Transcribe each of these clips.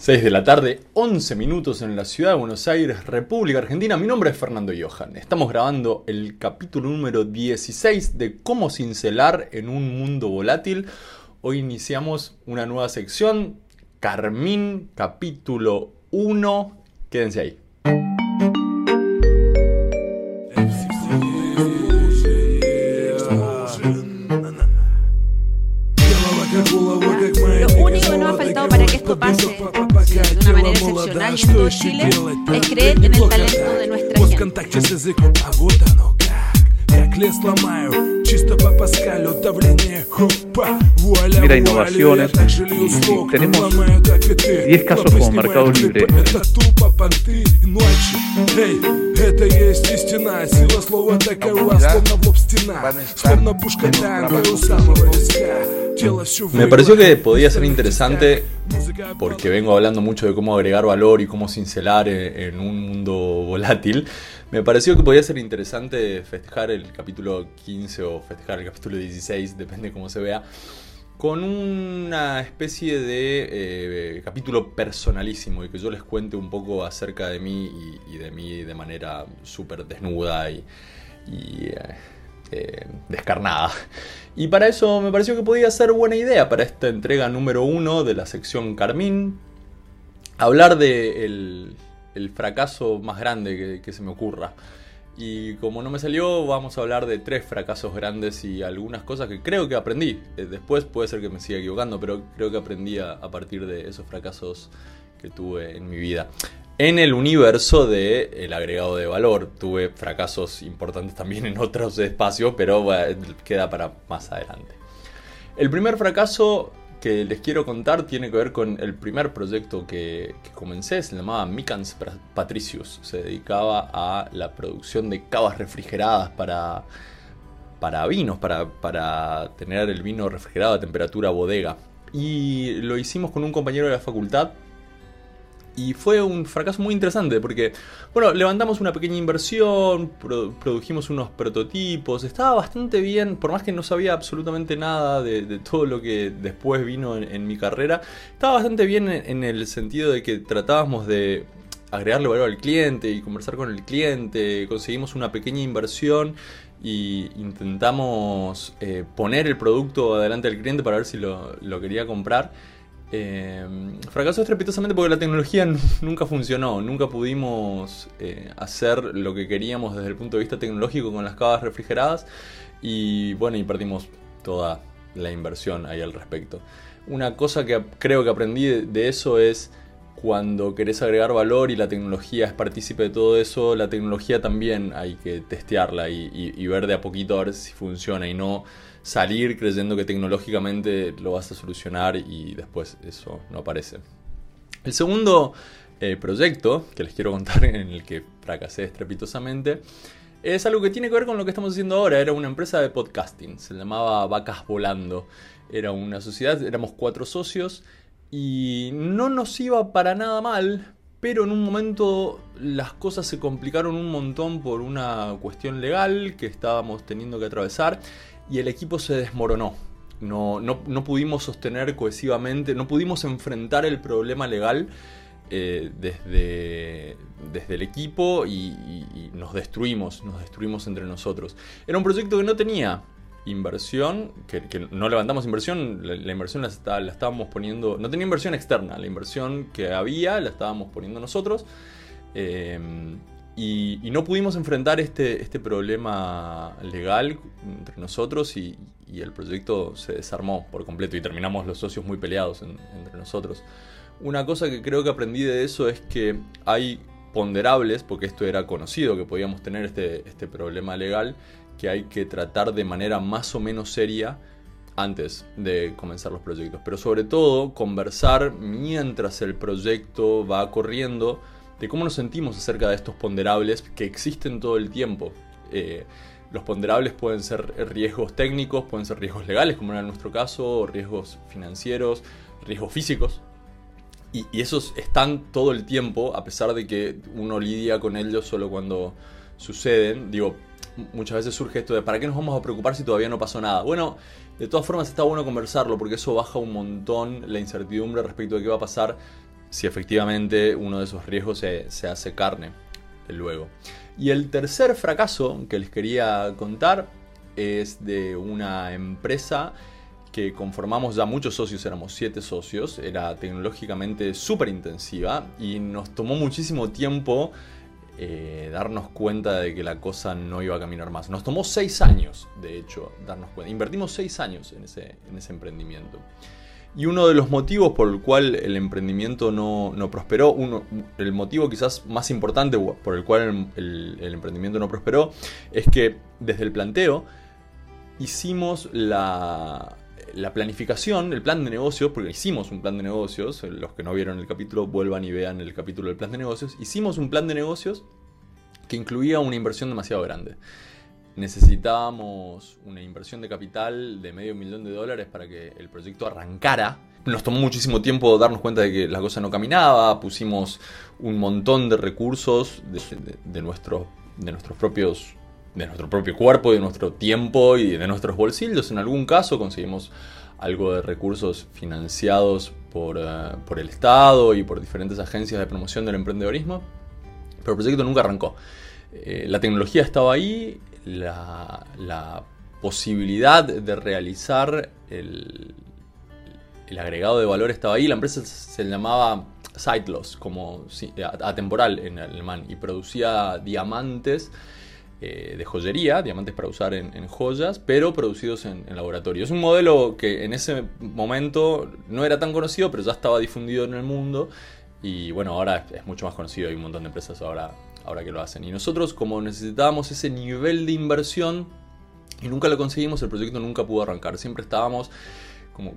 6 de la tarde, 11 minutos en la ciudad de Buenos Aires, República Argentina. Mi nombre es Fernando Johan. Estamos grabando el capítulo número 16 de Cómo cincelar en un mundo volátil. Hoy iniciamos una nueva sección, Carmín, capítulo 1. Quédense ahí. cayendo a Chile es creer en el talento de nuestra gente. Mira, innovaciones. Y tenemos 10 casos como Mercado Libre. клипы, Это тупо понты и ночи Эй, это есть истина Сила слова такова, словно в лоб стена Словно пушка танго у самого виска Тело всё Me pareció que воевает, podía ser пистолет interesante Музыка porque vengo hablando mucho de cómo agregar valor y cómo cincelar en, en un mundo volátil, me pareció que podía ser interesante festejar el capítulo 15 o festejar el capítulo 16, depende cómo se vea, con una especie de eh, capítulo personalísimo y que yo les cuente un poco acerca de mí y, de mí de manera súper desnuda y, eh, eh, descarnada. Y para eso me pareció que podía ser buena idea para esta entrega número uno de la sección Carmín. Hablar de el, fracaso más grande que se me ocurra. Y como no me salió, vamos a hablar de tres fracasos grandes y algunas cosas que creo que aprendí. Eh, Después puede ser que me siga equivocando, pero creo que aprendí a, partir de esos fracasos que tuve en mi vida. En el universo de el agregado de valor, tuve fracasos importantes también en otros espacios, pero queda para más adelante. El primer fracaso que les quiero contar tiene que ver con el primer proyecto que, comencé, se llamaba Micans Patricius. Se dedicaba a la producción de cavas refrigeradas para, para vinos, para, para tener el vino refrigerado a temperatura bodega. Y lo hicimos con un compañero de la facultad y fue un fracaso muy interesante porque, bueno, levantamos una pequeña inversión, pro- produjimos unos prototipos, estaba bastante bien, por más que no sabía absolutamente nada de, todo lo que después vino en, mi carrera, estaba bastante bien en, el sentido de que tratábamos de agregarle valor al cliente y conversar con el cliente, conseguimos una pequeña inversión y intentamos eh, poner el producto adelante del cliente para ver si lo quería comprar. Eh, fracasó estrepitosamente porque la tecnología nunca funcionó, nunca pudimos eh, hacer lo que queríamos desde el punto de vista tecnológico con las cavas refrigeradas y bueno, y perdimos toda la inversión ahí al respecto. Una cosa que creo que aprendí de eso es cuando querés agregar valor y la tecnología es partícipe de todo eso, la tecnología también hay que testearla y, ver de a poquito a ver si funciona y no salir creyendo que tecnológicamente lo vas a solucionar y después eso no aparece. El segundo eh, proyecto que les quiero contar en el que fracasé estrepitosamente es algo que tiene que ver con lo que estamos haciendo ahora. Era una empresa de podcasting, se llamaba Vacas Volando. Era una sociedad, éramos cuatro socios y no nos iba para nada mal, pero en un momento las cosas se complicaron un montón por una cuestión legal que estábamos teniendo que atravesar y el equipo se desmoronó. No, no, no pudimos sostener cohesivamente, no pudimos enfrentar el problema legal eh, desde, desde el equipo y, nos destruimos, nos destruimos entre nosotros. Era un proyecto que no tenía inversión, que, no levantamos inversión, la, inversión la, está- la estábamos poniendo, no tenía inversión externa, la inversión que había la estábamos poniendo nosotros. eh, y, no pudimos enfrentar este, este problema legal entre nosotros y, el proyecto se desarmó por completo y terminamos los socios muy peleados en- entre nosotros. Una cosa que creo que aprendí de eso es que hay ponderables, porque esto era conocido que podíamos tener este, este problema legal, que hay que tratar de manera más o menos seria antes de comenzar los proyectos. Pero sobre todo conversar mientras el proyecto va corriendo de cómo nos sentimos acerca de estos ponderables que existen todo el tiempo. Eh, los ponderables pueden ser riesgos técnicos, pueden ser riesgos legales, como era en nuestro caso, riesgos financieros, riesgos físicos. Y, esos están todo el tiempo, a pesar de que uno lidia con ellos solo cuando suceden. Digo, muchas veces surge esto de ¿para qué nos vamos a preocupar si todavía no pasó nada? Bueno, de todas formas está bueno conversarlo porque eso baja un montón la incertidumbre respecto de qué va a pasar si efectivamente uno de esos riesgos se, se hace carne luego. Y el tercer fracaso que les quería contar es de una empresa que conformamos ya muchos socios, éramos siete socios, era tecnológicamente súper intensiva y nos tomó muchísimo tiempo eh, darnos cuenta de que la cosa no iba a caminar más. Nos tomó seis años, de hecho, darnos cuenta. Invertimos seis años en ese, en ese emprendimiento. Y uno de los motivos por el cual el emprendimiento no, prosperó, uno, el motivo quizás más importante por el cual el emprendimiento no prosperó, es que desde el planteo hicimos la, la planificación, el plan de negocios, porque hicimos un plan de negocios, los que no vieron el capítulo vuelvan y vean el capítulo del plan de negocios, hicimos un plan de negocios que incluía una inversión demasiado grande. Necesitábamos una inversión de capital de medio millón de dólares para que el proyecto arrancara. Nos tomó muchísimo tiempo darnos cuenta de que la cosa no caminaba, pusimos un montón de recursos de, nuestros, de nuestros propios de nuestro propio cuerpo, de nuestro tiempo y de nuestros bolsillos. En algún caso conseguimos algo de recursos financiados por, eh, por, el Estado y por diferentes agencias de promoción del emprendedorismo, pero el proyecto nunca arrancó. Eh, la tecnología estaba ahí, la, posibilidad de realizar el, el, agregado de valor estaba ahí, la empresa se llamaba Sightless, como atemporal en alemán, y producía diamantes eh, de joyería, diamantes para usar en, joyas, pero producidos en, laboratorio. Es un modelo que en ese momento no era tan conocido, pero ya estaba difundido en el mundo. Y bueno, ahora es, mucho más conocido, hay un montón de empresas ahora, ahora que lo hacen. Y nosotros, como necesitábamos ese nivel de inversión y nunca lo conseguimos, el proyecto nunca pudo arrancar. Siempre estábamos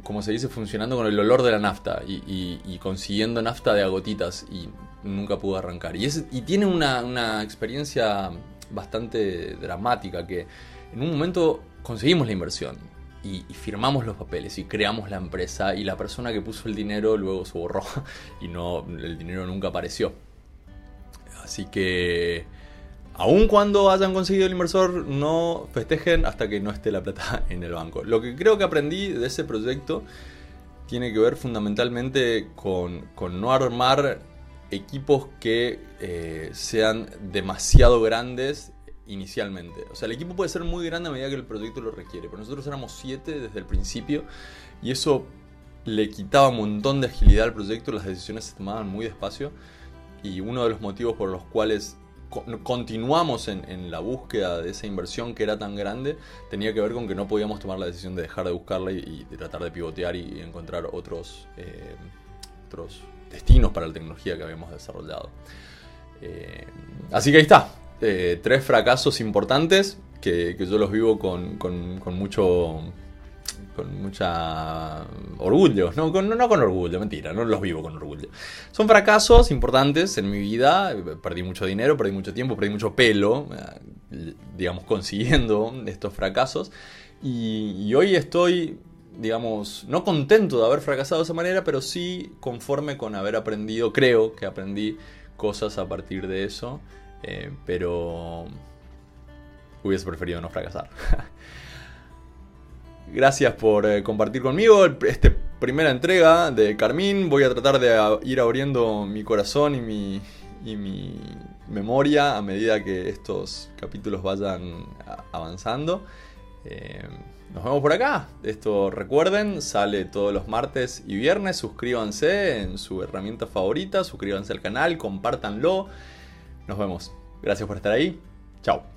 como, se dice, funcionando con el olor de la nafta y, consiguiendo nafta de agotitas y nunca pudo arrancar. Y, tiene una, experiencia bastante dramática que en un momento conseguimos la inversión y, firmamos los papeles y creamos la empresa y la persona que puso el dinero luego se borró y no el dinero nunca apareció. Así que aun cuando hayan conseguido el inversor, no festejen hasta que no esté la plata en el banco. Lo que creo que aprendí de ese proyecto tiene que ver fundamentalmente con, con no armar equipos que eh, sean demasiado grandes inicialmente. O sea, el equipo puede ser muy grande a medida que el proyecto lo requiere, pero nosotros éramos siete desde el principio y eso le quitaba un montón de agilidad al proyecto, las decisiones se tomaban muy despacio y uno de los motivos por los cuales continuamos en, la búsqueda de esa inversión que era tan grande tenía que ver con que no podíamos tomar la decisión de dejar de buscarla y, tratar de pivotear y, encontrar otros, eh, otros destinos para la tecnología que habíamos desarrollado. Eh, así que ahí está, eh, tres fracasos importantes que, yo los vivo con, mucho con mucha orgullo, no con, no con orgullo, mentira, no los vivo con orgullo. Son fracasos importantes en mi vida, perdí mucho dinero, perdí mucho tiempo, perdí mucho pelo, eh, digamos, consiguiendo estos fracasos. y hoy estoy digamos, no contento de haber fracasado de esa manera, pero sí conforme con haber aprendido, creo que aprendí cosas a partir de eso, eh, pero hubiese preferido no fracasar. Gracias por eh, compartir conmigo esta primera entrega de Carmín. Voy a tratar de ir abriendo mi corazón y mi, y mi memoria a medida que estos capítulos vayan avanzando. Eh, nos vemos por acá. Esto recuerden, sale todos los martes y viernes. Suscríbanse en su herramienta favorita, suscríbanse al canal, compártanlo. Nos vemos. Gracias por estar ahí. Chao.